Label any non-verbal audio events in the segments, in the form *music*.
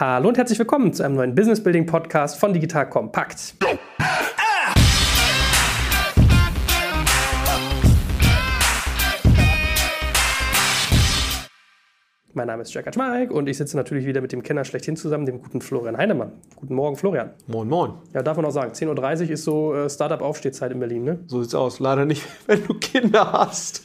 Hallo und herzlich willkommen zu einem neuen Business Building Podcast von Digital Kompakt. Mein Name ist Jack Kaczmarek und ich sitze natürlich wieder mit dem Kenner schlechthin zusammen, dem guten Florian Heinemann. Guten Morgen, Florian. Moin, moin. Ja, darf man auch sagen, 10.30 Uhr ist so äh, Startup-Aufstehzeit in Berlin, ne? So sieht's aus. Leider nicht, *laughs* wenn du Kinder hast.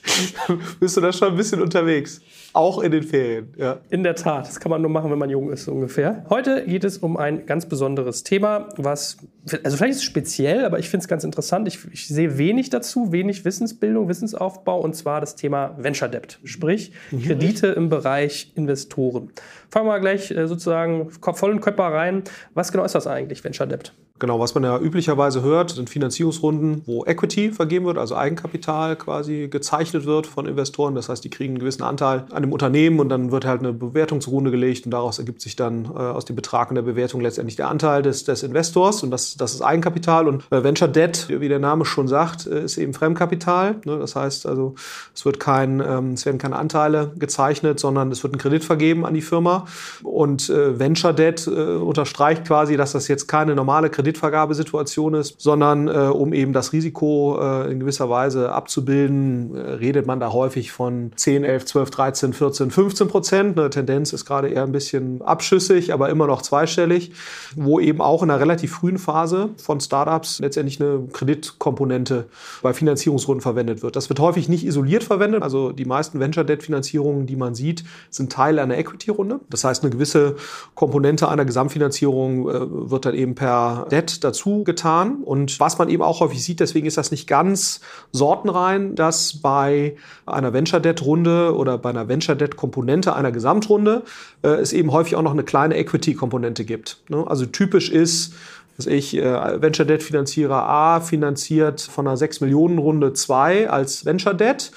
bist du da schon ein bisschen unterwegs. Auch in den Ferien, ja. In der Tat. Das kann man nur machen, wenn man jung ist, so ungefähr. Heute geht es um ein ganz besonderes Thema, was, also vielleicht ist es speziell, aber ich finde es ganz interessant. Ich, ich, sehe wenig dazu, wenig Wissensbildung, Wissensaufbau, und zwar das Thema Venture Debt, sprich mhm. Kredite im Bereich Investoren. Fangen wir gleich äh, sozusagen vollen Körper rein. Was genau ist das eigentlich, Venture Debt? Genau, was man ja üblicherweise hört, sind Finanzierungsrunden, wo Equity vergeben wird, also Eigenkapital quasi gezeichnet wird von Investoren. Das heißt, die kriegen einen gewissen Anteil an dem Unternehmen und dann wird halt eine Bewertung zugrunde gelegt und daraus ergibt sich dann äh, aus dem Betrag und der Bewertung letztendlich der Anteil des, des Investors und das, das ist Eigenkapital. Und äh, Venture Debt, wie der Name schon sagt, äh, ist eben Fremdkapital. Ne? Das heißt also, es, wird kein, ähm, es werden keine Anteile gezeichnet, sondern es wird ein Kredit vergeben an die Firma. Und äh, Venture Debt äh, unterstreicht quasi, dass das jetzt keine normale Kredit Kreditvergabesituation ist, sondern äh, um eben das Risiko äh, in gewisser Weise abzubilden, äh, redet man da häufig von 10, 11, 12, 13, 14, 15 Prozent. Eine Tendenz ist gerade eher ein bisschen abschüssig, aber immer noch zweistellig, wo eben auch in einer relativ frühen Phase von Startups letztendlich eine Kreditkomponente bei Finanzierungsrunden verwendet wird. Das wird häufig nicht isoliert verwendet. Also die meisten Venture-Debt-Finanzierungen, die man sieht, sind Teil einer Equity-Runde. Das heißt, eine gewisse Komponente einer Gesamtfinanzierung äh, wird dann eben per Debt dazu getan. Und was man eben auch häufig sieht, deswegen ist das nicht ganz sortenrein, dass bei einer Venture Debt Runde oder bei einer Venture Debt Komponente einer Gesamtrunde äh, es eben häufig auch noch eine kleine Equity Komponente gibt. Ne? Also typisch ist, dass ich äh, Venture Debt Finanzierer A finanziert von einer 6 Millionen Runde 2 als Venture Debt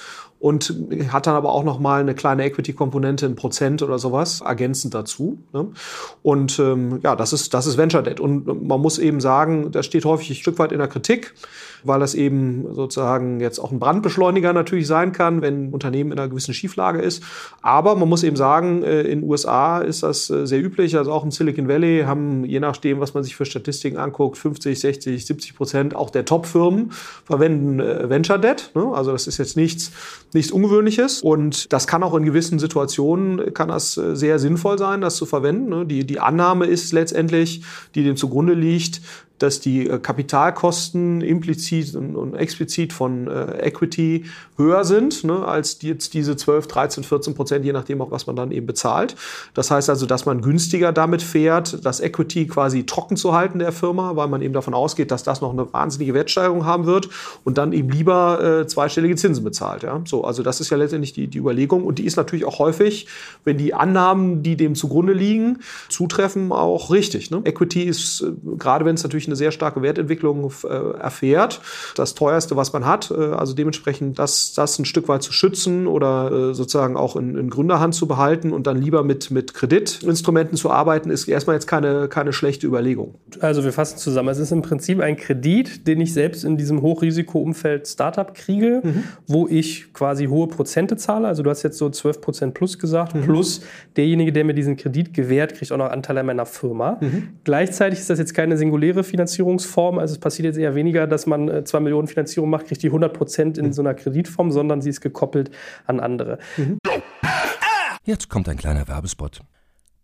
und hat dann aber auch noch mal eine kleine Equity-Komponente, ein Prozent oder sowas ergänzend dazu. Ne? Und ähm, ja, das ist das ist Venture Debt und man muss eben sagen, das steht häufig ein Stück weit in der Kritik weil das eben sozusagen jetzt auch ein Brandbeschleuniger natürlich sein kann, wenn ein Unternehmen in einer gewissen Schieflage ist. Aber man muss eben sagen, äh, in den USA ist das äh, sehr üblich. Also auch im Silicon Valley haben, je nachdem, was man sich für Statistiken anguckt, 50, 60, 70 Prozent auch der Top-Firmen verwenden äh, Venture Debt. Ne? Also das ist jetzt nichts, nichts Ungewöhnliches. Und das kann auch in gewissen Situationen, kann das sehr sinnvoll sein, das zu verwenden. Ne? Die, die Annahme ist letztendlich, die dem zugrunde liegt, dass die äh, Kapitalkosten implizit und, explizit von äh, Equity höher sind ne, als jetzt diese 12, 13, 14 Prozent, je nachdem auch, was man dann eben bezahlt. Das heißt also, dass man günstiger damit fährt, das Equity quasi trocken zu halten der Firma, weil man eben davon ausgeht, dass das noch eine wahnsinnige Wertsteigerung haben wird und dann eben lieber äh, zweistellige Zinsen bezahlt. Ja? So, also das ist ja letztendlich die, die Überlegung und die ist natürlich auch häufig, wenn die Annahmen, die dem zugrunde liegen, zutreffen, auch richtig. Ne? Equity ist, äh, gerade wenn es natürlich eine sehr starke Wertentwicklung äh, erfährt. Das teuerste, was man hat. Äh, also dementsprechend das, das ein Stück weit zu schützen oder äh, sozusagen auch in, in Gründerhand zu behalten und dann lieber mit, mit Kreditinstrumenten zu arbeiten, ist erstmal jetzt keine, keine schlechte Überlegung. Also wir fassen zusammen. Es ist im Prinzip ein Kredit, den ich selbst in diesem Hochrisikoumfeld Startup kriege, mhm. wo ich quasi hohe Prozente zahle. Also du hast jetzt so 12 Prozent plus gesagt, mhm. plus derjenige, der mir diesen Kredit gewährt, kriegt auch noch Anteile an meiner Firma. Mhm. Gleichzeitig ist das jetzt keine singuläre Finanzierungsform. Also es passiert jetzt eher weniger, dass man 2 äh, Millionen Finanzierung macht, kriegt die 100 Prozent in so einer Kreditform, sondern sie ist gekoppelt an andere. Mhm. Jetzt kommt ein kleiner Werbespot.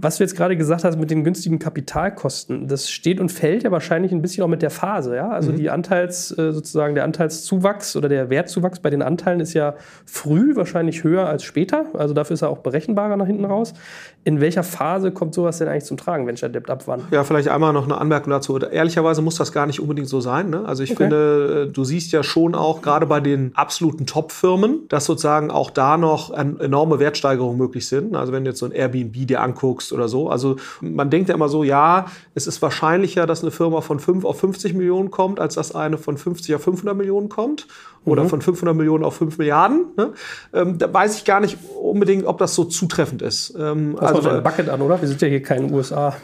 Was du jetzt gerade gesagt hast mit den günstigen Kapitalkosten, das steht und fällt ja wahrscheinlich ein bisschen auch mit der Phase. Ja? Also mhm. die Anteils, äh, sozusagen der Anteilszuwachs oder der Wertzuwachs bei den Anteilen ist ja früh wahrscheinlich höher als später. Also dafür ist er auch berechenbarer nach hinten raus. In welcher Phase kommt sowas denn eigentlich zum Tragen, Venture Debt ab wann? Ja, vielleicht einmal noch eine Anmerkung dazu. Ehrlicherweise muss das gar nicht unbedingt so sein. Ne? Also ich okay. finde, äh, du siehst ja schon auch gerade bei den absoluten Top-Firmen, dass sozusagen auch da noch enorme Wertsteigerungen möglich sind. Also wenn du jetzt so ein Airbnb dir anguckst, wächst oder so. Also man denkt ja immer so, ja, es ist wahrscheinlicher, dass eine Firma von 5 auf 50 Millionen kommt, als dass eine von 50 auf 500 Millionen kommt oder mhm. von 500 Millionen auf 5 Milliarden. Ne? Ähm, da weiß ich gar nicht unbedingt, ob das so zutreffend ist. Ähm, das also ein Bucket an, oder? Wir sind ja hier kein USA.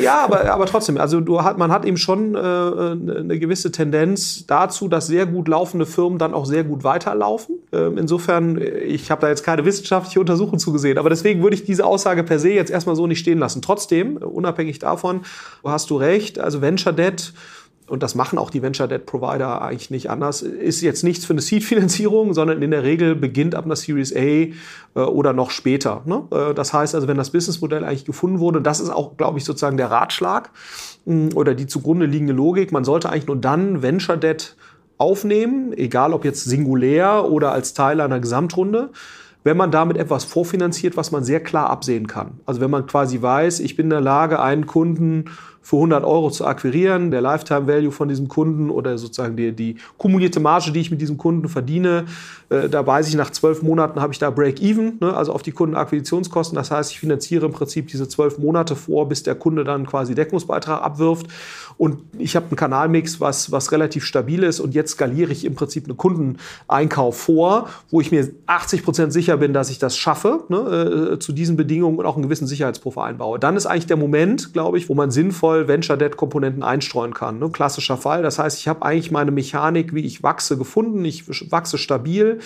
ja, aber, aber trotzdem, also du hat, man hat eben schon äh, eine gewisse Tendenz dazu, dass sehr gut laufende Firmen dann auch sehr gut weiterlaufen. Ähm, insofern, ich habe da jetzt keine wissenschaftliche Untersuchung zugesehen, aber deswegen würde ich diese Aussage per se jetzt erstmal so nicht stehen lassen. Trotzdem, unabhängig davon, hast du recht, also Venture Debt und das machen auch die Venture Debt Provider eigentlich nicht anders, ist jetzt nichts für eine Seed-Finanzierung, sondern in der Regel beginnt ab einer Series A äh, oder noch später. Ne? Äh, das heißt also, wenn das Businessmodell eigentlich gefunden wurde, das ist auch, glaube ich, sozusagen der Ratschlag mm, oder die zugrunde liegende Logik, man sollte eigentlich nur dann Venture Debt aufnehmen, egal ob jetzt singulär oder als Teil einer Gesamtrunde, wenn man damit etwas vorfinanziert, was man sehr klar absehen kann. Also wenn man quasi weiß, ich bin in der Lage, einen Kunden für 100 Euro zu akquirieren, der Lifetime Value von diesem Kunden oder sozusagen die, die kumulierte Marge, die ich mit diesem Kunden verdiene, äh, da weiß ich, nach zwölf Monaten habe ich da Break-Even, ne, also auf die Kundenakquisitionskosten. Das heißt, ich finanziere im Prinzip diese zwölf Monate vor, bis der Kunde dann quasi Deckungsbeitrag abwirft. Und ich habe einen Kanalmix, was, was relativ stabil ist. Und jetzt skaliere ich im Prinzip einen Kundeneinkauf vor, wo ich mir 80 Prozent sicher bin, dass ich das schaffe, ne, äh, zu diesen Bedingungen und auch einen gewissen Sicherheitspuffer einbaue. Dann ist eigentlich der Moment, glaube ich, wo man sinnvoll sinnvoll Venture Debt Komponenten einstreuen kann. Ne? Klassischer Fall. Das heißt, ich habe eigentlich meine Mechanik, wie ich wachse, gefunden. Ich wachse stabil.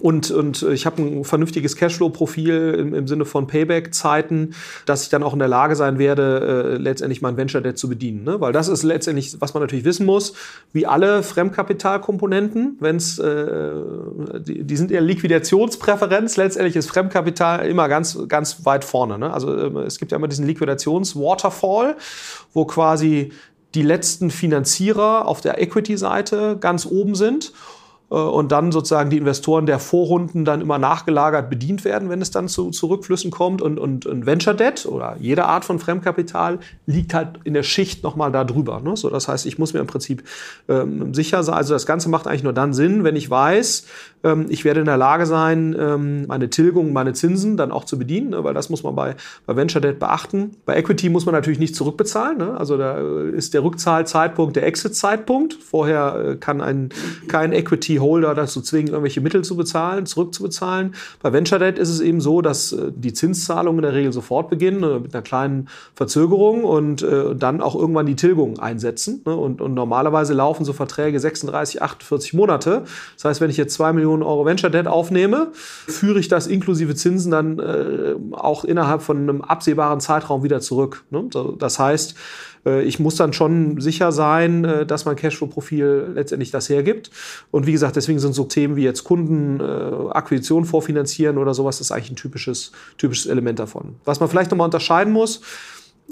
Und, und ich habe ein vernünftiges Cashflow-Profil im, im, Sinne von Payback-Zeiten, dass ich dann auch in der Lage sein werde, äh, letztendlich mein Venture-Debt zu bedienen. Ne? Weil das ist letztendlich, was man natürlich wissen muss, wie alle Fremdkapitalkomponenten, wenn's, äh, die, die sind eher Liquidationspräferenz, letztendlich ist Fremdkapital immer ganz, ganz weit vorne. Ne? Also äh, es gibt ja immer diesen Liquidations-Waterfall, wo quasi die letzten Finanzierer auf der Equity-Seite ganz oben sind und dann sozusagen die Investoren der Vorrunden dann immer nachgelagert bedient werden, wenn es dann zu, zu Rückflüssen kommt. Und, und, und Venture Debt oder jede Art von Fremdkapital liegt halt in der Schicht nochmal da drüber. Ne? So, das heißt, ich muss mir im Prinzip ähm, sicher sein. Also das Ganze macht eigentlich nur dann Sinn, wenn ich weiß, ähm, ich werde in der Lage sein, ähm, meine Tilgung, meine Zinsen dann auch zu bedienen, ne? weil das muss man bei, bei Venture Debt beachten. Bei Equity muss man natürlich nicht zurückbezahlen. Ne? Also da äh, ist der Rückzahlzeitpunkt der Exit-Zeitpunkt. Vorher äh, kann ein, kein Equity Holder dazu zwingen, irgendwelche Mittel zu bezahlen, zurückzubezahlen. Bei Venture Debt ist es eben so, dass äh, die Zinszahlungen in der Regel sofort beginnen, äh, mit einer kleinen Verzögerung und äh, dann auch irgendwann die Tilgung einsetzen. Ne? Und, und normalerweise laufen so Verträge 36, 48 Monate. Das heißt, wenn ich jetzt zwei Millionen Euro Venture Debt aufnehme, führe ich das inklusive Zinsen dann auch innerhalb von einem absehbaren Zeitraum wieder zurück. Ne? Das heißt, ich muss dann schon sicher sein, äh, dass mein Cashflow-Profil letztendlich das hergibt. Und wie gesagt, deswegen sind so Themen wie jetzt Kundenakquisition äh, vorfinanzieren oder sowas, das ist eigentlich ein typisches, typisches Element davon. Was man vielleicht nochmal unterscheiden muss,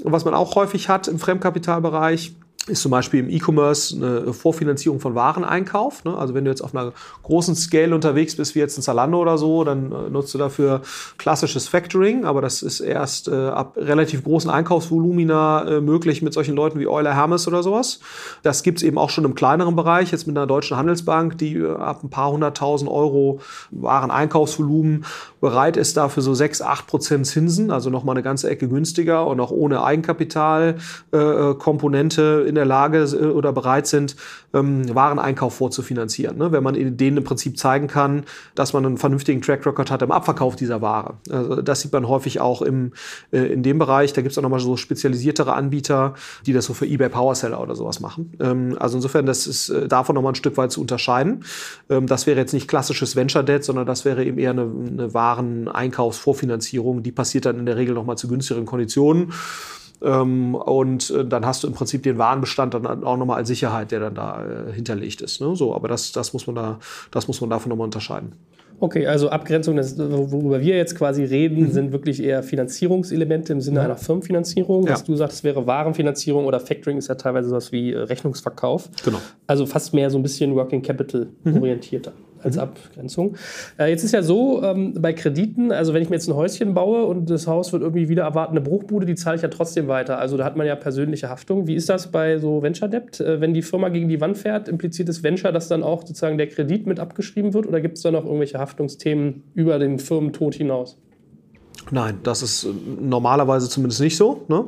was man auch häufig hat im Fremdkapitalbereich, ist zum Beispiel im E-Commerce eine Vorfinanzierung von Wareneinkauf. Ne? Also wenn du jetzt auf einer großen Scale unterwegs bist, wie jetzt ein Zalando oder so, dann äh, nutzt du dafür klassisches Factoring, aber das ist erst äh, ab relativ großen Einkaufsvolumina äh, möglich mit solchen Leuten wie Euler Hermes oder sowas. Das gibt es eben auch schon im kleineren Bereich, jetzt mit einer deutschen Handelsbank, die äh, ab ein paar hunderttausend Euro Wareneinkaufsvolumen bereit ist, dafür so 6, 8 Prozent Zinsen, also nochmal eine ganze Ecke günstiger und auch ohne Eigenkapitalkomponente in der Lage äh, oder bereit sind, ähm, Wareneinkauf vorzufinanzieren. Ne? Wenn man denen im Prinzip zeigen kann, dass man einen vernünftigen Track Record hat im Abverkauf dieser Ware. Also das sieht man häufig auch im, äh, in dem Bereich. Da gibt es auch nochmal so spezialisiertere Anbieter, die das so für eBay Powerseller oder sowas machen. Ähm, also insofern, das ist äh, davon nochmal ein Stück weit zu unterscheiden. Ähm, das wäre jetzt nicht klassisches Venture Debt, sondern das wäre eben eher eine, eine Wareneinkaufsvorfinanzierung. Die passiert dann in der Regel nochmal zu günstigeren Konditionen. Ähm, und äh, dann hast du im Prinzip den Warenbestand dann auch nochmal als Sicherheit, der dann da äh, hinterlegt ist. Ne? So, aber das, das, muss man da, das muss man davon nochmal unterscheiden. Okay, also Abgrenzung, das, worüber wir jetzt quasi reden, mhm. sind wirklich eher Finanzierungselemente im Sinne mhm. einer Firmenfinanzierung. Was ja. du sagst, wäre Warenfinanzierung oder Factoring ist ja teilweise sowas wie äh, Rechnungsverkauf. Genau. Also fast mehr so ein bisschen Working Capital mhm. Als mhm. Abgrenzung. Äh, jetzt ist ja so, ähm, bei Krediten, also wenn ich mir jetzt ein Häuschen baue und das Haus wird irgendwie wieder erwartende Bruchbude, die zahle ich ja trotzdem weiter. Also da hat man ja persönliche Haftung. Wie ist das bei so Venture Debt? Äh, wenn die Firma gegen die Wand fährt, impliziert das Venture, dass dann auch sozusagen der Kredit mit abgeschrieben wird oder gibt es da noch irgendwelche Haftungsthemen über den Firmentod hinaus? Nein, das ist äh, normalerweise zumindest nicht so. Ne?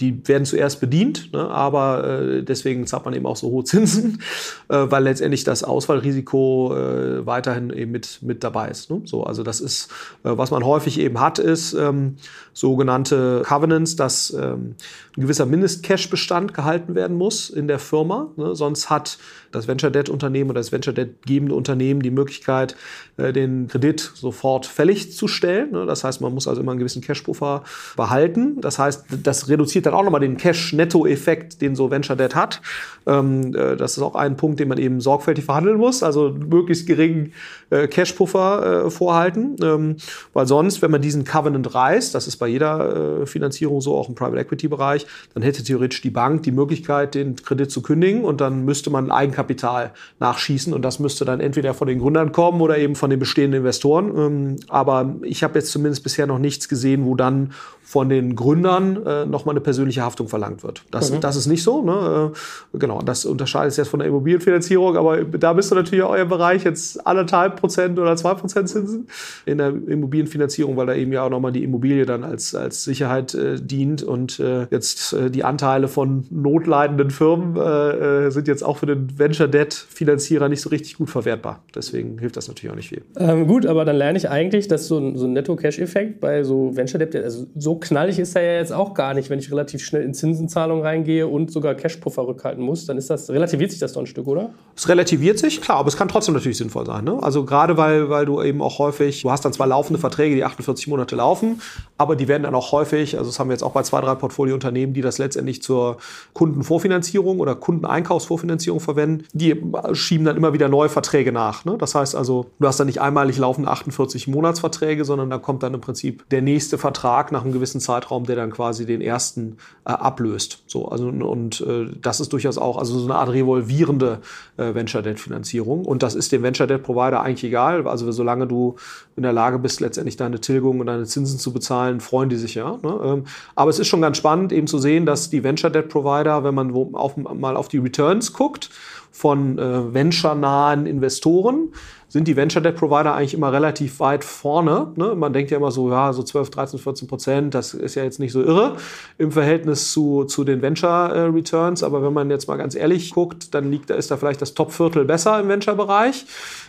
Die werden zuerst bedient, ne? aber äh, deswegen zahlt man eben auch so hohe Zinsen, *laughs* äh, weil letztendlich das Ausfallrisiko äh, weiterhin eben mit, mit dabei ist. Ne? So, also das ist, äh, was man häufig eben hat, ist ähm, sogenannte Covenants, dass ähm, ein gewisser Mindest-Cash-Bestand gehalten werden muss in der Firma. Ne? Sonst hat das Venture Debt Unternehmen oder das Venture Debt gebende Unternehmen die Möglichkeit, äh, den Kredit sofort fällig zu stellen. Ne? Das heißt, man muss also immer einen gewissen Cash-Puffer behalten. Das heißt, das reduziert dann auch nochmal den Cash-Netto-Effekt, den so Venture Debt hat. Ähm, äh, das ist auch ein Punkt, den man eben sorgfältig verhandeln muss. Also möglichst geringen äh, Cash-Puffer vorhalten. Ähm, weil sonst, wenn man diesen Covenant reißt, das ist bei jeder Finanzierung so, auch im Private Equity-Bereich, dann hätte theoretisch die Bank die Möglichkeit, den Kredit zu kündigen und dann müsste man Eigenkapital Kapital nachschießen. Und das müsste dann entweder von den Gründern kommen oder eben von den bestehenden Investoren. Ähm, aber ich habe jetzt zumindest bisher noch nichts gesehen, wo dann von den Gründern äh, nochmal eine persönliche Haftung verlangt wird. Das, mhm. das ist nicht so. Ne? Äh, genau, das unterscheidet sich jetzt von der Immobilienfinanzierung, aber da bist du natürlich auch euer Bereich jetzt anderthalb Prozent oder zwei Prozent Zinsen in der Immobilienfinanzierung, weil da eben ja auch nochmal die Immobilie dann als, als Sicherheit äh, dient und äh, jetzt äh, die Anteile von notleidenden Firmen äh, sind jetzt auch für den Venture Debt Finanzierer nicht so richtig gut verwertbar. Deswegen hilft das natürlich auch nicht viel. Ähm, gut, aber dann lerne ich eigentlich, dass so ein, so ein Netto-Cash-Effekt bei so Venture Debt, also so knallig ist er ja jetzt auch gar nicht, wenn ich relativ schnell in Zinsenzahlungen reingehe und sogar Cashpuffer rückhalten muss. Dann ist das, relativiert sich das doch ein Stück, oder? Es relativiert sich, klar, aber es kann trotzdem natürlich sinnvoll sein. Ne? Also gerade weil, weil du eben auch häufig, du hast dann zwar laufende Verträge, die 48 Monate laufen, aber die werden dann auch häufig, also das haben wir jetzt auch bei zwei, drei Portfoliounternehmen, die das letztendlich zur Kundenvorfinanzierung oder Kundeneinkaufsvorfinanzierung verwenden, die schieben dann immer wieder neue Verträge nach. Ne? Das heißt also, du hast dann nicht einmalig laufende 48 Monatsverträge, sondern da kommt dann im Prinzip der nächste Vertrag nach einem gewissen gewissen Zeitraum, der dann quasi den ersten äh, ablöst. So, also, und äh, das ist durchaus auch also so eine Art revolvierende äh, Venture Debt Finanzierung. Und das ist dem Venture Debt Provider eigentlich egal. Also solange du in der Lage bist, letztendlich deine Tilgung und deine Zinsen zu bezahlen, freuen die sich ja. Ne? Ähm, aber es ist schon ganz spannend, eben zu sehen, dass die Venture Debt Provider, wenn man auf, mal auf die Returns guckt, von äh, venture-nahen Investoren, sind die Venture Debt Provider eigentlich immer relativ weit vorne. Ne? Man denkt ja immer so, ja, so 12, 13, 14 Prozent, das ist ja jetzt nicht so irre im Verhältnis zu, zu den Venture äh, Returns. Aber wenn man jetzt mal ganz ehrlich guckt, dann liegt, da ist da vielleicht das Top-Viertel besser im Venture-Bereich.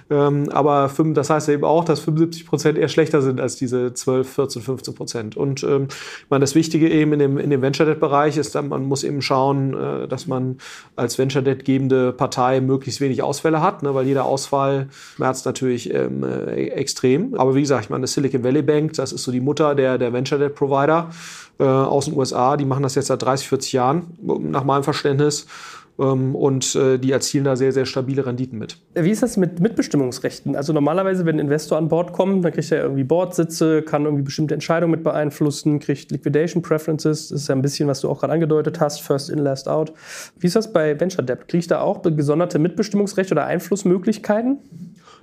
Ähm, aber das heißt eben auch, dass 75 Prozent eher schlechter sind als diese 12, 14, 15 Prozent. Und ähm, ich meine, das Wichtige eben in dem, in dem Venture Debt Bereich ist, man muss eben schauen, äh, dass man als Venture Debt gebende Partei möglichst wenig Ausfälle hat, ne, weil jeder Ausfall schmerzt natürlich ähm, äh, extrem. Aber wie gesagt, ich meine, das Silicon Valley Bank, das ist so die Mutter der, der Venture Debt Provider äh, aus den USA, die machen das jetzt seit 30, 40 Jahren, nach meinem Verständnis. Ähm, und äh, die erzielen da sehr, sehr stabile Renditen mit. Wie ist das mit Mitbestimmungsrechten? Also normalerweise, wenn ein Investor an Bord kommt, dann kriegt er irgendwie Bordsitze, kann irgendwie bestimmte Entscheidungen mit beeinflussen, kriegt Liquidation Preferences, das ist ja ein bisschen, was du auch gerade angedeutet hast, First in, Last out. Wie ist das bei Venture Debt? Kriege ich da auch gesonderte Mitbestimmungsrechte oder Einflussmöglichkeiten?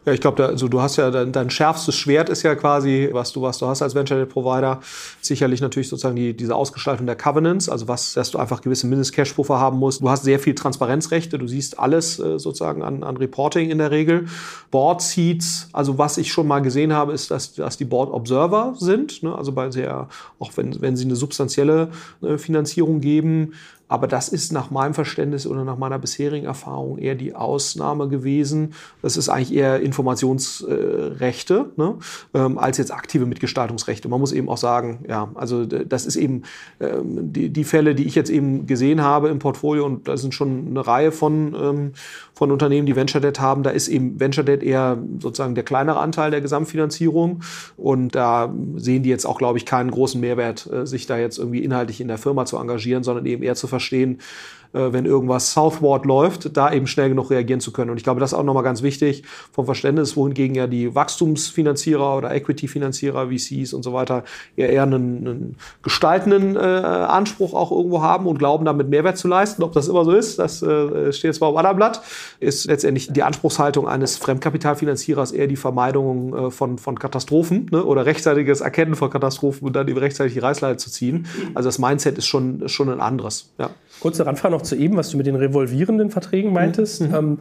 Ja, ich glaube, also du hast ja dein, dein, schärfstes Schwert ist ja quasi, was du, was du hast als Venture Provider. Sicherlich natürlich sozusagen die, diese Ausgestaltung der Covenants, also was, dass du einfach gewisse Mindest-Cash-Puffer haben musst. Du hast sehr viel Transparenzrechte, du siehst alles äh, sozusagen an, an Reporting in der Regel. Board Seats, also was ich schon mal gesehen habe, ist, dass, dass die Board Observer sind, ne? also bei sehr, auch wenn, wenn sie eine substanzielle äh, Finanzierung geben, aber das ist nach meinem Verständnis oder nach meiner bisherigen Erfahrung eher die Ausnahme gewesen. Das ist eigentlich eher Informationsrechte ne? ähm, als jetzt aktive Mitgestaltungsrechte. Man muss eben auch sagen, ja, also das ist eben ähm, die, die Fälle, die ich jetzt eben gesehen habe im Portfolio und da sind schon eine Reihe von, ähm, von Unternehmen, die Venture Debt haben. Da ist eben Venture Debt eher sozusagen der kleinere Anteil der Gesamtfinanzierung und da sehen die jetzt auch, glaube ich, keinen großen Mehrwert, äh, sich da jetzt irgendwie inhaltlich in der Firma zu engagieren, sondern eben eher zu verstehen, äh, wenn irgendwas southward läuft, da eben schnell genug reagieren zu können. Und ich glaube, das ist auch nochmal ganz wichtig vom Verständnis, wohingegen ja die Wachstumsfinanzierer oder Equity-Finanzierer, VCs und so weiter, ja eher einen, einen gestaltenden äh, Anspruch auch irgendwo haben und glauben, damit Mehrwert zu leisten. Ob das immer so ist, das äh, steht zwar auf einem Blatt, ist letztendlich die Anspruchshaltung eines Fremdkapitalfinanzierers eher die Vermeidung äh, von, von Katastrophen ne, oder rechtzeitiges Erkennen von Katastrophen und dann eben rechtzeitig die Reißleiter zu ziehen. Also das Mindset ist schon, schon ein anderes. Ja. Kurze Randfrage noch zu eben, was du mit den revolvierenden Verträgen meintest. Mhm. Ähm,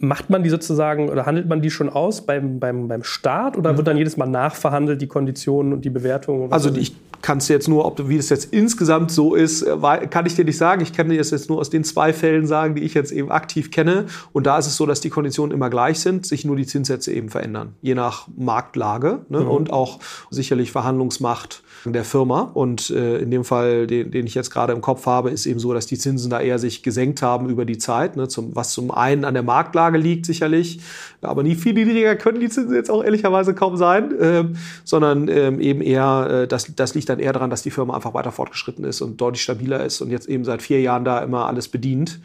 macht man die sozusagen oder handelt man die schon aus beim, beim, beim Start oder mhm. wird dann jedes Mal nachverhandelt, die Konditionen und die Bewertungen? Also ich kann es jetzt nur, ob wie das jetzt insgesamt so ist, äh, kann ich dir nicht sagen. Ich kann dir das jetzt nur aus den zwei Fällen sagen, die ich jetzt eben aktiv kenne. Und da ist es so, dass die Konditionen immer gleich sind, sich nur die Zinssätze eben verändern, je nach Marktlage ne? mhm. und auch sicherlich Verhandlungsmacht der Firma. Und äh, in dem Fall, den, den ich jetzt gerade im Kopf habe, ist eben so, dass die Zinsen da eher sich gesenkt haben über die Zeit, ne, zum, was zum einen an der Marktlage liegt sicherlich, aber nie viel niedriger können die Zinsen jetzt auch ehrlicherweise kaum sein, äh, sondern ähm, eben eher, äh, das, das liegt dann eher daran, dass die Firma einfach weiter fortgeschritten ist und deutlich stabiler ist und jetzt eben seit vier Jahren da immer alles bedient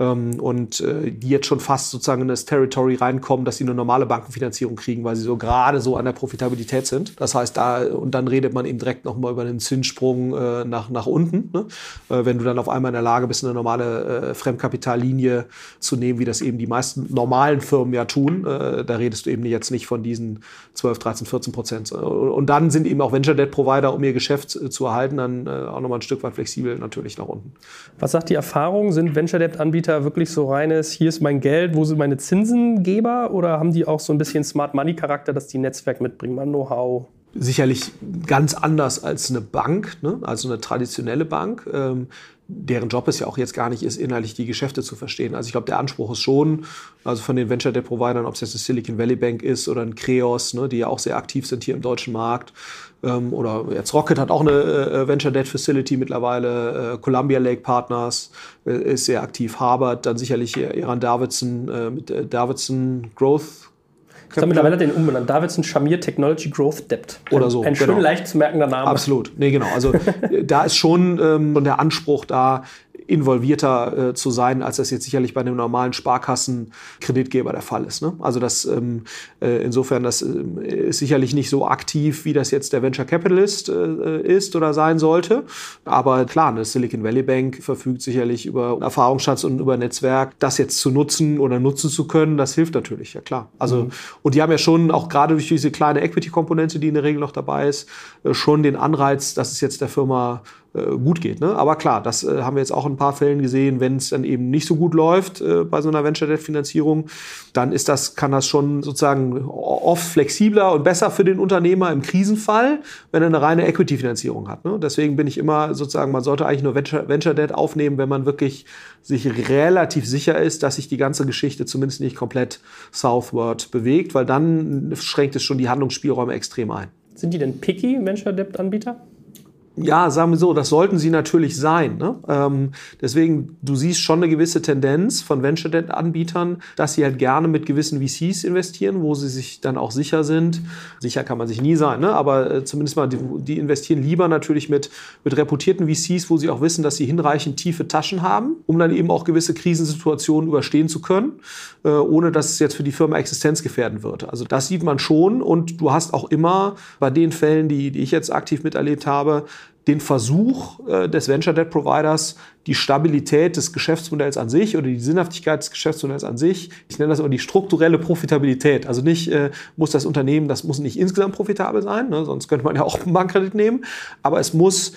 ähm, und äh, die jetzt schon fast sozusagen in das Territory reinkommen, dass sie eine normale Bankenfinanzierung kriegen, weil sie so gerade so an der Profitabilität sind. Das heißt, da und dann redet man eben direkt nochmal über einen Zinssprung äh, nach, nach unten. Ne? Äh, wenn du dann auf einmal in der Lage bist, eine normale äh, Fremdkapitallinie zu nehmen, wie das eben die meisten normalen Firmen ja tun, äh, da redest du eben jetzt nicht von diesen 12, 13, 14 Prozent. Und dann sind eben auch Venture Debt Provider, um ihr Geschäft äh, zu erhalten, dann auch nochmal ein Stück weit flexibel natürlich nach unten. Was sagt die Erfahrung? Sind Venture Debt Anbieter Anbieter wirklich so reines, hier ist mein Geld, wo sind meine Zinsengeber? Oder haben die auch so ein bisschen Smart Money Charakter, dass die Netzwerk mitbringen, mal Know-how? Sicherlich ganz anders als eine Bank, ne? also eine traditionelle Bank. Ähm, deren Job es ja auch jetzt gar nicht ist, inhaltlich die Geschäfte zu verstehen. Also ich glaube, der Anspruch ist schon, also von den Venture Debt Providern, ob es jetzt eine Silicon Valley Bank ist oder ein Kreos, ne, die ja auch sehr aktiv sind hier im deutschen Markt, ähm, oder jetzt Rocket hat auch eine äh, Venture Debt Facility mittlerweile, äh, Columbia Lake Partners äh, ist sehr aktiv, Harvard, dann sicherlich Iran Davidson äh, mit äh, Davidson Growth ich habe mittlerweile den umbenannt. Davidson Shamir Technology Growth Debt. Oder so. Ein genau. schön leicht zu merkender Name. Absolut. Nee, genau. Also *laughs* da ist schon ähm, der Anspruch da, involvierter äh, zu sein, als das jetzt sicherlich bei einem normalen Sparkassenkreditgeber der Fall ist. Ne? Also das ähm, äh, insofern, das äh, ist sicherlich nicht so aktiv, wie das jetzt der Venture Capitalist äh, ist oder sein sollte. Aber klar, eine Silicon Valley Bank verfügt sicherlich über Erfahrungsschatz und über Netzwerk. Das jetzt zu nutzen oder nutzen zu können, das hilft natürlich, ja klar. Also, mhm. und die haben ja schon auch gerade durch diese kleine Equity-Komponente, die in der Regel noch dabei ist, äh, schon den Anreiz, dass es jetzt der Firma gut geht. Ne? Aber klar, das äh, haben wir jetzt auch in ein paar Fällen gesehen, wenn es dann eben nicht so gut läuft äh, bei so einer Venture Debt Finanzierung, dann ist das, kann das schon sozusagen oft flexibler und besser für den Unternehmer im Krisenfall, wenn er eine reine Equity Finanzierung hat. Ne? Deswegen bin ich immer sozusagen, man sollte eigentlich nur Venture, Venture Debt aufnehmen, wenn man wirklich sich relativ sicher ist, dass sich die ganze Geschichte zumindest nicht komplett southward bewegt, weil dann schränkt es schon die Handlungsspielräume extrem ein. Sind die denn picky Venture Debt Anbieter? Ja, sagen wir so, das sollten sie natürlich sein. Ne? Ähm, deswegen, du siehst schon eine gewisse Tendenz von Venture Debt Anbietern, dass sie halt gerne mit gewissen VCs investieren, wo sie sich dann auch sicher sind. Sicher kann man sich nie sein, ne? aber äh, zumindest mal, die, die, investieren lieber natürlich mit, mit reputierten VCs, wo sie auch wissen, dass sie hinreichend tiefe Taschen haben, um dann eben auch gewisse Krisensituationen überstehen zu können, äh, ohne dass es jetzt für die Firma existenzgefährdend wird. Also das sieht man schon und du hast auch immer bei den Fällen, die, die ich jetzt aktiv miterlebt habe, den Versuch äh, des Venture Debt Providers, die Stabilität des Geschäftsmodells an sich oder die Sinnhaftigkeit des Geschäftsmodells an sich, ich nenne das immer die strukturelle Profitabilität. Also nicht äh, muss das Unternehmen, das muss nicht insgesamt profitabel sein, ne, sonst könnte man ja auch einen Bankkredit nehmen, aber es muss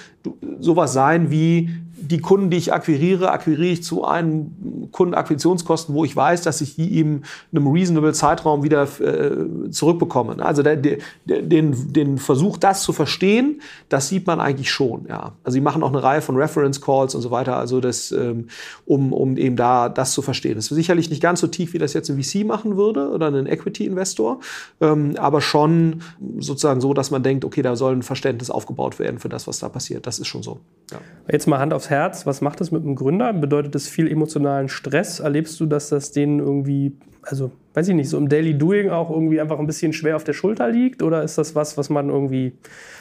sowas sein wie die Kunden, die ich akquiriere, akquiriere ich zu einem Kundenakquisitionskosten, wo ich weiß, dass ich die eben in einem reasonable Zeitraum wieder äh, zurückbekomme. Also der, der, den, den Versuch, das zu verstehen, das sieht man eigentlich schon. Ja. Also sie machen auch eine Reihe von Reference Calls und so weiter, also das, ähm, um, um eben da das zu verstehen. Das ist sicherlich nicht ganz so tief, wie das jetzt ein VC machen würde oder ein Equity-Investor, ähm, aber schon sozusagen so, dass man denkt, okay, da soll ein Verständnis aufgebaut werden für das, was da passiert. Das ist schon so. Ja. Jetzt mal Hand aufs Herz, was macht das mit einem Gründer? Bedeutet das viel emotionalen Stress? Erlebst du, dass das denen irgendwie, also weiß ich nicht, so im Daily Doing auch irgendwie einfach ein bisschen schwer auf der Schulter liegt? Oder ist das was, was man irgendwie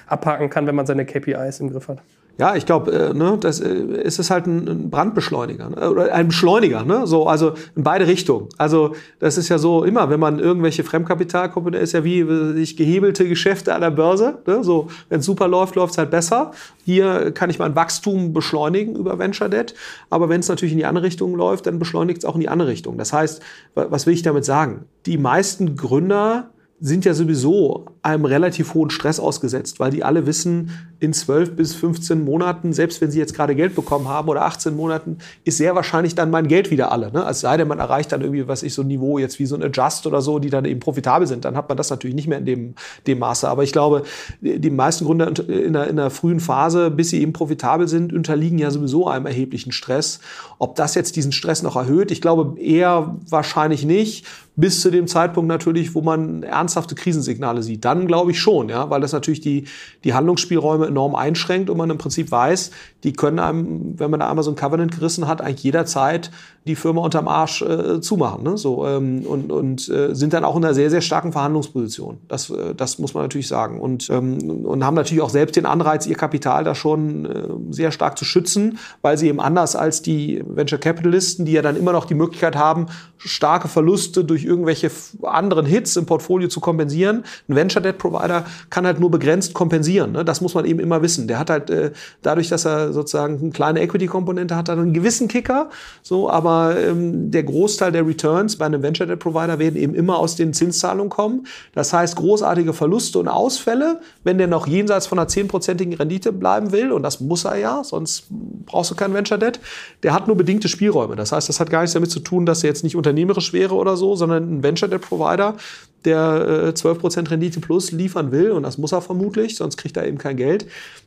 abhaken kann, wenn man seine KPIs im Griff hat? Ja, ich glaube, äh, ne, das äh, ist es halt ein Brandbeschleuniger ne? oder ein Beschleuniger, ne? So, also in beide Richtungen. Also das ist ja so immer, wenn man irgendwelche Fremdkapitalkomponenten ist ja wie sich gehebelte Geschäfte an der Börse. Ne? So, wenn super läuft, läuft es halt besser. Hier kann ich mein Wachstum beschleunigen über Venture Debt, aber wenn es natürlich in die andere Richtung läuft, dann beschleunigt es auch in die andere Richtung. Das heißt, was will ich damit sagen? Die meisten Gründer sind ja sowieso einem relativ hohen Stress ausgesetzt, weil die alle wissen, in 12 bis 15 Monaten, selbst wenn sie jetzt gerade Geld bekommen haben oder 18 Monaten, ist sehr wahrscheinlich dann mein Geld wieder alle. Ne? Es sei denn, man erreicht dann irgendwie, was ich so ein Niveau jetzt wie so ein Adjust oder so, die dann eben profitabel sind, dann hat man das natürlich nicht mehr in dem, dem Maße. Aber ich glaube, die meisten Gründer in der, in der frühen Phase, bis sie eben profitabel sind, unterliegen ja sowieso einem erheblichen Stress. Ob das jetzt diesen Stress noch erhöht, ich glaube eher wahrscheinlich nicht bis zu dem Zeitpunkt natürlich, wo man ernsthafte Krisensignale sieht. Dann glaube ich schon, ja, weil das natürlich die, die Handlungsspielräume enorm einschränkt und man im Prinzip weiß, die können einem, wenn man da einmal so ein Covenant gerissen hat, eigentlich jederzeit die Firma unterm Arsch äh, zumachen. Ne? So, ähm, und und äh, sind dann auch in einer sehr, sehr starken Verhandlungsposition. Das, äh, das muss man natürlich sagen. Und, ähm, und haben natürlich auch selbst den Anreiz, ihr Kapital da schon äh, sehr stark zu schützen, weil sie eben anders als die Venture Capitalisten, die ja dann immer noch die Möglichkeit haben, starke Verluste durch irgendwelche anderen Hits im Portfolio zu kompensieren. Ein Venture Debt Provider kann halt nur begrenzt kompensieren. Ne? Das muss man eben immer wissen. Der hat halt äh, dadurch, dass er sozusagen eine kleine Equity-Komponente hat, dann einen gewissen Kicker. So, aber aber ähm, der Großteil der Returns bei einem Venture Debt Provider werden eben immer aus den Zinszahlungen kommen. Das heißt, großartige Verluste und Ausfälle, wenn der noch jenseits von einer zehnprozentigen Rendite bleiben will, und das muss er ja, sonst brauchst du kein Venture Debt, der hat nur bedingte Spielräume. Das heißt, das hat gar nichts damit zu tun, dass er jetzt nicht unternehmerisch wäre oder so, sondern ein Venture Debt Provider, der äh, 12% Rendite plus liefern will, und das muss er vermutlich, sonst kriegt er eben kein Geld,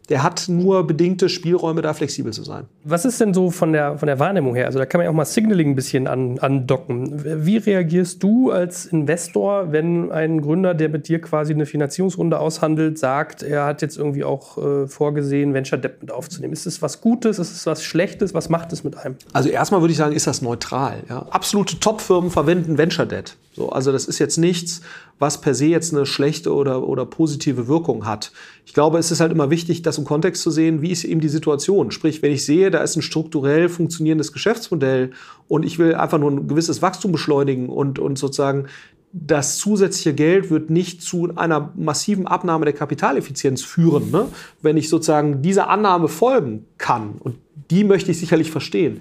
der hat nur bedingte Spielräume, da flexibel zu sein. Was ist denn so von der, von der Wahrnehmung her? Also da kann man ja auch mal Signaling ein bisschen an, andocken. Wie reagierst du als Investor, wenn ein Gründer, der mit dir quasi eine Finanzierungsrunde aushandelt, sagt, er hat jetzt irgendwie auch äh, vorgesehen, Venture Debt mit aufzunehmen? Ist es was Gutes? Ist es was Schlechtes? Was macht es mit einem? Also erstmal würde ich sagen, ist das neutral. Ja? Absolute Top-Firmen verwenden Venture Debt. So, also das ist jetzt nichts, was per se jetzt eine schlechte oder, oder positive Wirkung hat. Ich glaube, es ist halt immer wichtig, das im Kontext zu sehen, wie ist eben die Situation. Sprich, wenn ich sehe, da ist ein strukturell funktionierendes Geschäftsmodell und ich will einfach nur ein gewisses Wachstum beschleunigen und, und sozusagen das zusätzliche Geld wird nicht zu einer massiven Abnahme der Kapitaleffizienz führen, ne? wenn ich sozusagen dieser Annahme folgen kann. Und die möchte ich sicherlich verstehen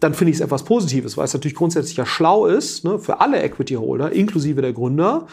dann finde ich es etwas Positives, weil es natürlich grundsätzlich ja schlau ist, ne, für alle Equity-Holder, inklusive der Gründer,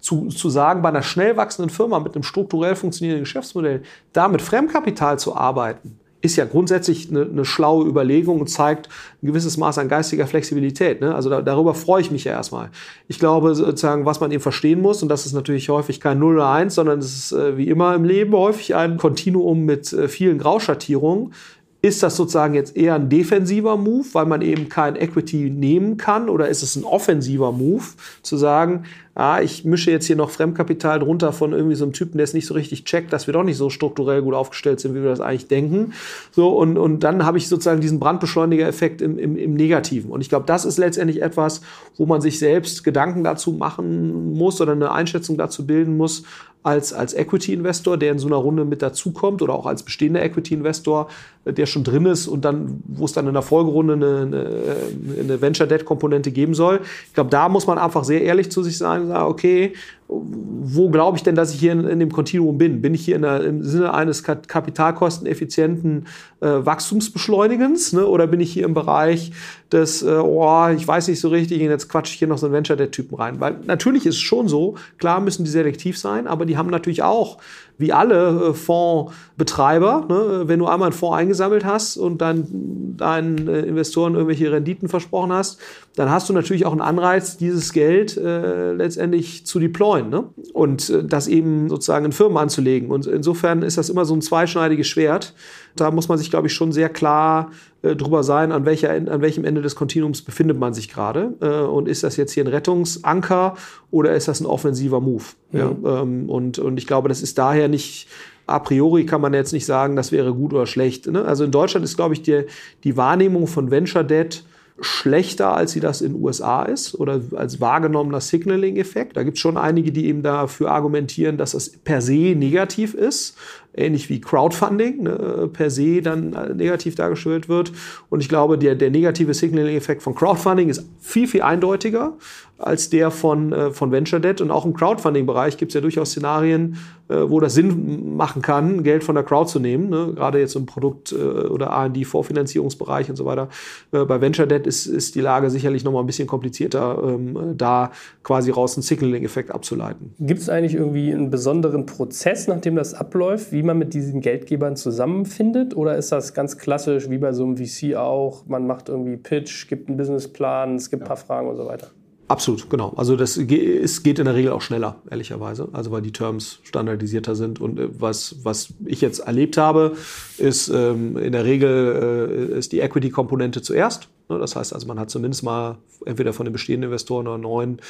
zu, zu sagen, bei einer schnell wachsenden Firma mit einem strukturell funktionierenden Geschäftsmodell, da mit Fremdkapital zu arbeiten, ist ja grundsätzlich eine, eine schlaue Überlegung und zeigt ein gewisses Maß an geistiger Flexibilität. Ne? Also da, darüber freue ich mich ja erstmal. Ich glaube sozusagen, was man eben verstehen muss, und das ist natürlich häufig kein 0 oder 1, sondern es ist äh, wie immer im Leben häufig ein Kontinuum mit äh, vielen Grauschattierungen ist das sozusagen jetzt eher ein defensiver Move, weil man eben kein Equity nehmen kann? Oder ist es ein offensiver Move, zu sagen, ah, ich mische jetzt hier noch Fremdkapital drunter von irgendwie so einem Typen, der es nicht so richtig checkt, dass wir doch nicht so strukturell gut aufgestellt sind, wie wir das eigentlich denken. So, und, und dann habe ich sozusagen diesen Brandbeschleuniger-Effekt im, im, im Negativen. Und ich glaube, das ist letztendlich etwas, wo man sich selbst Gedanken dazu machen muss oder eine Einschätzung dazu bilden muss, als, als Equity-Investor, der in so einer Runde mit dazukommt oder auch als bestehender Equity-Investor, der schon drin ist und dann, wo es dann in der Folgerunde eine, eine, eine Venture-Debt-Komponente geben soll. Ich glaube, da muss man einfach sehr ehrlich zu sich sein sagen, okay, wo glaube ich denn, dass ich hier in, in dem Kontinuum bin? Bin ich hier der, im Sinne eines kapitalkosteneffizienten äh, Wachstumsbeschleunigens ne? oder bin ich hier im Bereich des, äh, oh, ich weiß nicht so richtig, jetzt quatsche ich hier noch so einen Venture-Debt-Typen rein? Weil natürlich ist es schon so, klar müssen die selektiv sein, aber die haben natürlich auch wie alle äh, Fondsbetreiber, ne, wenn du einmal einen Fonds eingesammelt hast und dann deinen äh, Investoren irgendwelche Renditen versprochen hast, dann hast du natürlich auch einen Anreiz, dieses Geld äh, letztendlich zu deployen ne? und äh, das eben sozusagen in Firmen anzulegen. Und insofern ist das immer so ein zweischneidiges Schwert. Da muss man sich, glaube ich, schon sehr klar äh, drüber sein, an, welcher, an welchem Ende des Kontinuums befindet man sich gerade. Äh, und ist das jetzt hier ein Rettungsanker oder ist das ein offensiver Move? Mhm. Ja, ähm, und, und ich glaube, das ist daher nicht a priori kann man jetzt nicht sagen, das wäre gut oder schlecht. Ne? Also in Deutschland ist, glaube ich, die, die Wahrnehmung von Venture Debt schlechter, als sie das in den USA ist oder als wahrgenommener Signaling-Effekt. Da gibt es schon einige, die eben dafür argumentieren, dass das per se negativ ist ähnlich wie Crowdfunding ne, per se dann äh, negativ dargestellt wird. Und ich glaube, der, der negative Signaling-Effekt von Crowdfunding ist viel, viel eindeutiger als der von, äh, von Venture Debt. Und auch im Crowdfunding-Bereich gibt es ja durchaus Szenarien, äh, wo das Sinn machen kann, Geld von der Crowd zu nehmen. Ne? Gerade jetzt im Produkt- äh, oder R&D-Vorfinanzierungsbereich und so weiter. Äh, bei Venture Debt ist, ist die Lage sicherlich noch mal ein bisschen komplizierter, ähm, da quasi raus einen Signaling-Effekt abzuleiten. Gibt es eigentlich irgendwie einen besonderen Prozess, nachdem das abläuft, wie man mit diesen Geldgebern zusammenfindet? Oder ist das ganz klassisch, wie bei so einem VC auch? Man macht irgendwie Pitch, gibt einen Businessplan, es gibt ein paar Fragen und so weiter. Absolut, genau. Also das es geht in der Regel auch schneller, ehrlicherweise. Also weil die Terms standardisierter sind. Und äh, was, was ich jetzt erlebt habe, ist ähm, in der Regel äh, ist die Equity-Komponente zuerst. Ne, das heißt also, man hat zumindest mal entweder von den bestehenden Investoren oder neuen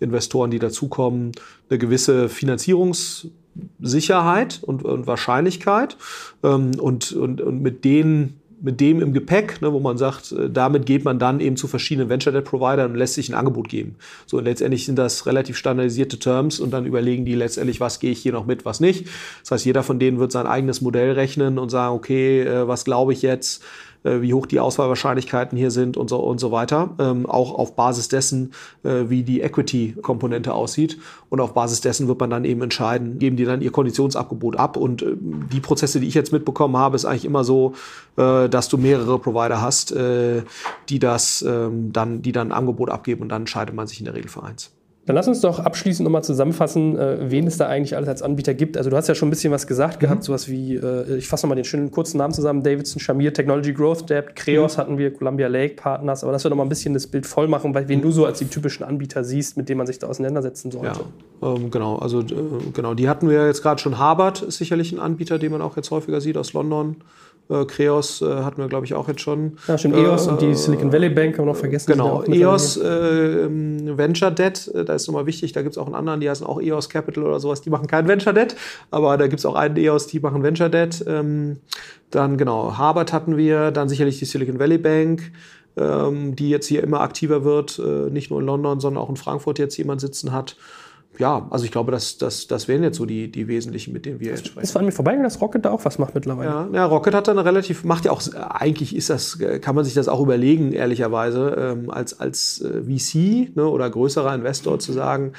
Investoren, die dazukommen, eine gewisse Finanzierungssicherheit und, und Wahrscheinlichkeit. Ähm, und, und, und mit denen mit dem im Gepäck, ne, wo man sagt, äh, damit geht man dann eben zu verschiedenen Venture Debt Providern und lässt sich ein Angebot geben. So und letztendlich sind das relativ standardisierte Terms und dann überlegen die letztendlich, was gehe ich hier noch mit, was nicht. Das heißt, jeder von denen wird sein eigenes Modell rechnen und sagen, okay, äh, was glaube ich jetzt? Äh, wie hoch die Auswahlwahrscheinlichkeiten hier sind und so, und so weiter. Ähm, auch auf Basis dessen, äh, wie die Equity-Komponente aussieht. Und auf Basis dessen wird man dann eben entscheiden, geben die dann ihr Konditionsabgebot ab. Und äh, die Prozesse, die ich jetzt mitbekommen habe, ist eigentlich immer so, äh, dass du mehrere Provider hast, äh, die das ähm, dann, die dann ein Angebot abgeben und dann entscheidet man sich in der Regel für eins. Dann lass uns doch abschließend nochmal zusammenfassen, äh, wen es da eigentlich alles als Anbieter gibt. Also du hast ja schon ein bisschen was gesagt mhm. gehabt, sowas wie, äh, ich fasse nochmal den schönen kurzen Namen zusammen, Davidson, Shamir, Technology Growth Debt, Creos mhm. hatten wir, Columbia Lake Partners, aber dass wir nochmal ein bisschen das Bild voll machen, weil wen du so als die typischen Anbieter siehst, mit denen man sich da auseinandersetzen sollte. Ja, ähm, genau, also äh, genau, die hatten wir jetzt gerade schon. Harvard ist sicherlich ein Anbieter, den man auch jetzt häufiger sieht aus London. Äh, Kreos äh, hatten wir, glaube ich, auch jetzt schon. Ja, schon EOS äh, und die Silicon Valley Bank haben wir noch vergessen. Genau, EOS äh, Venture Debt, äh, da ist nochmal wichtig, da gibt es auch einen anderen, die heißen auch EOS Capital oder sowas, die machen kein Venture Debt, aber da gibt es auch einen EOS, die machen Venture Debt. Ähm, dann genau, Harvard hatten wir, dann sicherlich die Silicon Valley Bank, ähm, die jetzt hier immer aktiver wird, äh, nicht nur in London, sondern auch in Frankfurt jetzt jemand sitzen hat ja, also ich glaube, das, das, das wären jetzt so die, die wesentlichen, mit denen wir jetzt sprechen. Ist an mir vorbeigegangen, dass Rocket da auch was macht mittlerweile. Ja, ja, Rocket hat dann relativ, macht ja auch, eigentlich ist das, kann man sich das auch überlegen, ehrlicherweise, ähm, als, als äh, VC ne, oder größerer Investor zu sagen,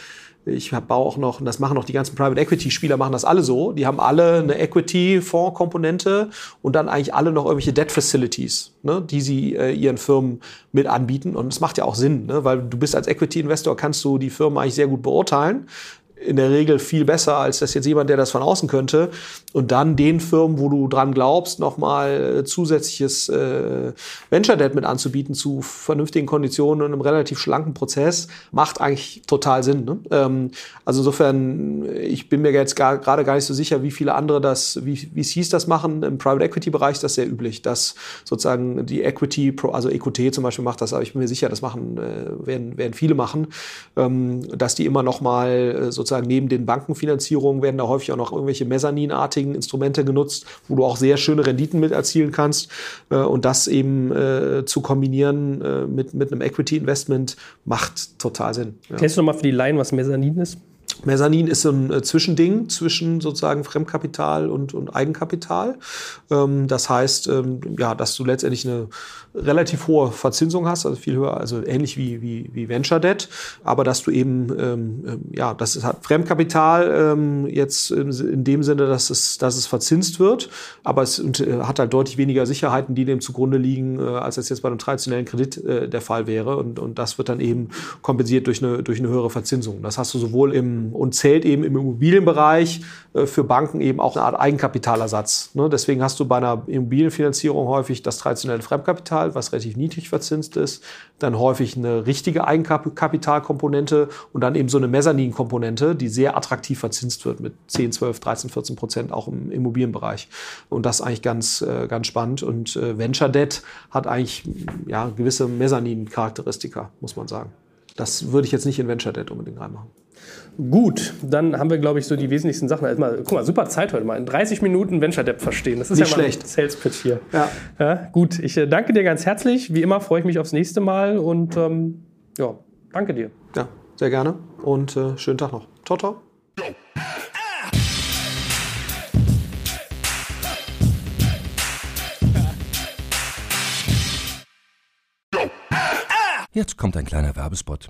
ich baue auch noch, das machen auch die ganzen Private Equity Spieler, machen das alle so. Die haben alle eine Equity Fonds Komponente und dann eigentlich alle noch irgendwelche Debt Facilities, ne, die sie äh, ihren Firmen mit anbieten. Und das macht ja auch Sinn, ne, weil du bist als Equity Investor, kannst du die Firmen eigentlich sehr gut beurteilen in der Regel viel besser, als das jetzt jemand, der das von außen könnte. Und dann den Firmen, wo du dran glaubst, nochmal zusätzliches äh, Venture Debt mit anzubieten zu vernünftigen Konditionen und einem relativ schlanken Prozess, macht eigentlich total Sinn. Ne? Ähm, also insofern, ich bin mir jetzt gerade gar, nicht so sicher, wie viele andere das, wie VCs das machen. Im Private Equity Bereich ist das sehr üblich, dass sozusagen die Equity, also EQT zum Beispiel macht das, aber ich bin mir sicher, das machen, äh, werden, werden viele machen, ähm, dass die immer nochmal äh, sozusagen sozusagen neben den Bankenfinanzierungen werden da häufig auch noch irgendwelche mezzaninartigen Instrumente genutzt, wo du auch sehr schöne Renditen mit erzielen kannst. Äh, und das eben äh, zu kombinieren äh, mit, mit einem Equity-Investment macht total Sinn. Ja. Kennst du nochmal für die Laien, was Mezzanin ist? Mezzanin ist so ein äh, Zwischending zwischen sozusagen Fremdkapital und, und Eigenkapital. Ähm, das heißt, ähm, ja, dass du letztendlich eine relativ hohe Verzinsung hast, also viel höher, also ähnlich wie, wie, wie Venture Debt, aber dass du eben, ähm, ja, das hat Fremdkapital jetzt in dem Sinne, dass es, dass es verzinst wird, aber es äh, hat halt deutlich weniger Sicherheiten, die dem zugrunde liegen, äh, als es jetzt bei einem traditionellen Kredit der Fall wäre. Und, und das wird dann eben kompensiert durch eine, durch eine höhere Verzinsung. Das hast du sowohl im, und zählt eben im Immobilienbereich äh, für Banken eben auch eine Art Eigenkapitalersatz. Ne? Deswegen hast du bei einer Immobilienfinanzierung häufig das traditionelle Fremdkapital was relativ niedrig verzinst ist, dann häufig eine richtige Eigenkapitalkomponente und dann eben so eine Mezzanin-Komponente, die sehr attraktiv verzinst wird mit 10, 12, 13, 14 Prozent auch im Immobilienbereich. Und das ist eigentlich ganz, äh, ganz spannend. Und äh, Venture Debt hat eigentlich ja, gewisse Mezzanin-Charakteristika, muss man sagen. Das würde ich jetzt nicht in Venture Debt unbedingt reinmachen. Gut, dann haben wir, glaube ich, so die wesentlichsten Sachen. Erstmal, guck mal, super Zeit heute mal. In 30 Minuten Venture Debt verstehen. Das ist Nicht ja mal schlecht. ein Sales Pitch hier. Ja. ja gut, ich äh, danke dir ganz herzlich. Wie immer freue ich mich aufs nächste Mal und ähm, ja, danke dir. Ja, sehr gerne und äh, schönen Tag noch. Ciao, ciao. Jetzt kommt ein kleiner Werbespot.